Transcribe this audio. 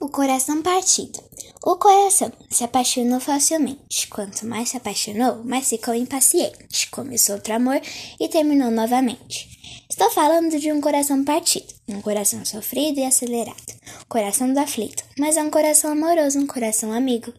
O coração partido. O coração se apaixonou facilmente. Quanto mais se apaixonou, mais ficou impaciente. Começou outro amor e terminou novamente. Estou falando de um coração partido, um coração sofrido e acelerado, coração do aflito, mas é um coração amoroso, um coração amigo.